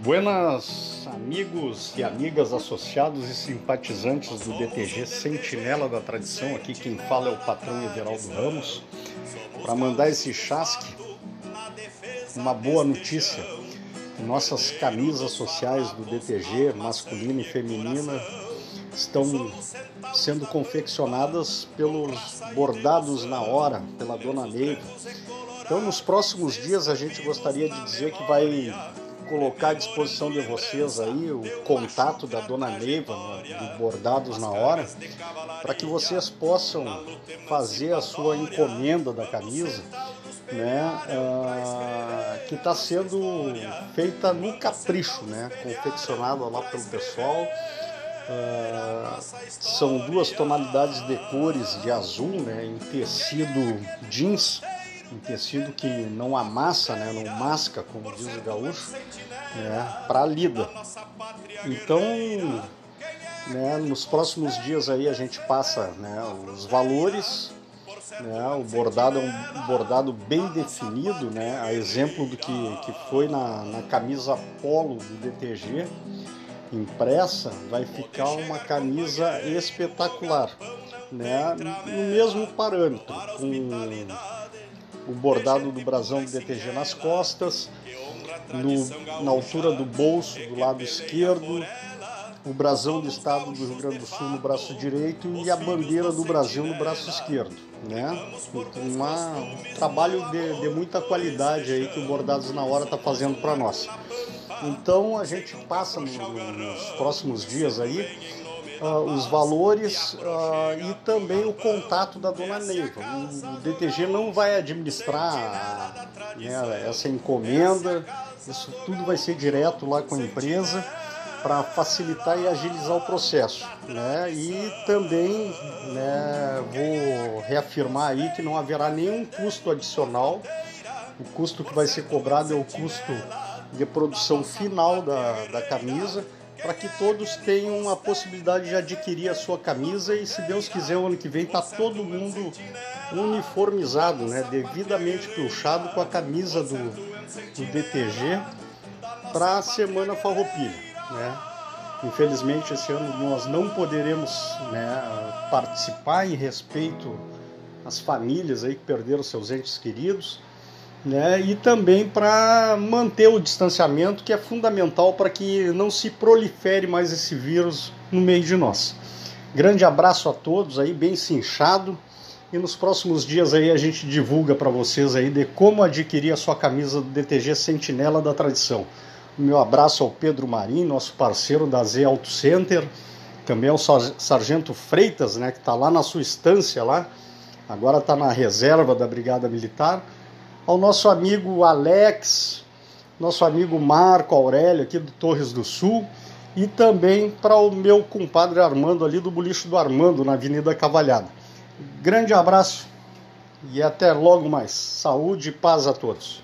Buenas amigos e amigas associados e simpatizantes do DTG Sentinela da Tradição, aqui quem fala é o patrão Everaldo Ramos, para mandar esse chasque, uma boa notícia. Nossas camisas sociais do DTG, masculina e feminina, estão sendo confeccionadas pelos bordados na hora, pela dona Neiva. Então, nos próximos dias, a gente gostaria de dizer que vai colocar à disposição de vocês aí o contato da dona Neiva do Bordados na Hora, para que vocês possam fazer a sua encomenda da camisa, né, uh, que está sendo feita no capricho, né, confeccionada lá pelo pessoal. Uh, são duas tonalidades de cores de azul, né, em tecido jeans um tecido que não amassa, né, não masca, como diz o gaúcho, né, para lida. Então, né, nos próximos dias aí a gente passa né, os valores, né, o bordado é um bordado bem definido, né, a exemplo do que, que foi na, na camisa polo do DTG impressa, vai ficar uma camisa espetacular, né, no mesmo parâmetro, com o bordado do brasão do DTG nas costas, no, na altura do bolso do lado esquerdo, o brasão do estado do Rio Grande do Sul no braço direito e a bandeira do Brasil no braço esquerdo. Né? Uma, um trabalho de, de muita qualidade aí que o Bordados na Hora está fazendo para nós. Então a gente passa no, nos próximos dias aí uh, os valores uh, e também o contato da dona Neiva. O, DTG não vai administrar né, essa encomenda, isso tudo vai ser direto lá com a empresa para facilitar e agilizar o processo. Né? E também né, vou reafirmar aí que não haverá nenhum custo adicional. O custo que vai ser cobrado é o custo de produção final da, da camisa para que todos tenham a possibilidade de adquirir a sua camisa e, se Deus quiser, o ano que vem tá todo mundo uniformizado, né, devidamente puxado com a camisa do, do DTG para a Semana Farroupilha, né? Infelizmente, esse ano nós não poderemos né, participar em respeito às famílias aí que perderam seus entes queridos né? e também para manter o distanciamento, que é fundamental para que não se prolifere mais esse vírus no meio de nós. Grande abraço a todos aí, bem cinchado. E nos próximos dias aí a gente divulga para vocês aí de como adquirir a sua camisa do DTG Sentinela da Tradição. O meu abraço ao Pedro Marim, nosso parceiro da Z Auto Center, também ao Sargento Freitas, né, que está lá na sua estância lá, agora está na reserva da Brigada Militar ao nosso amigo Alex, nosso amigo Marco Aurélio aqui do Torres do Sul e também para o meu compadre Armando ali do Bolicho do Armando na Avenida Cavalhada. Grande abraço e até logo mais. Saúde e paz a todos.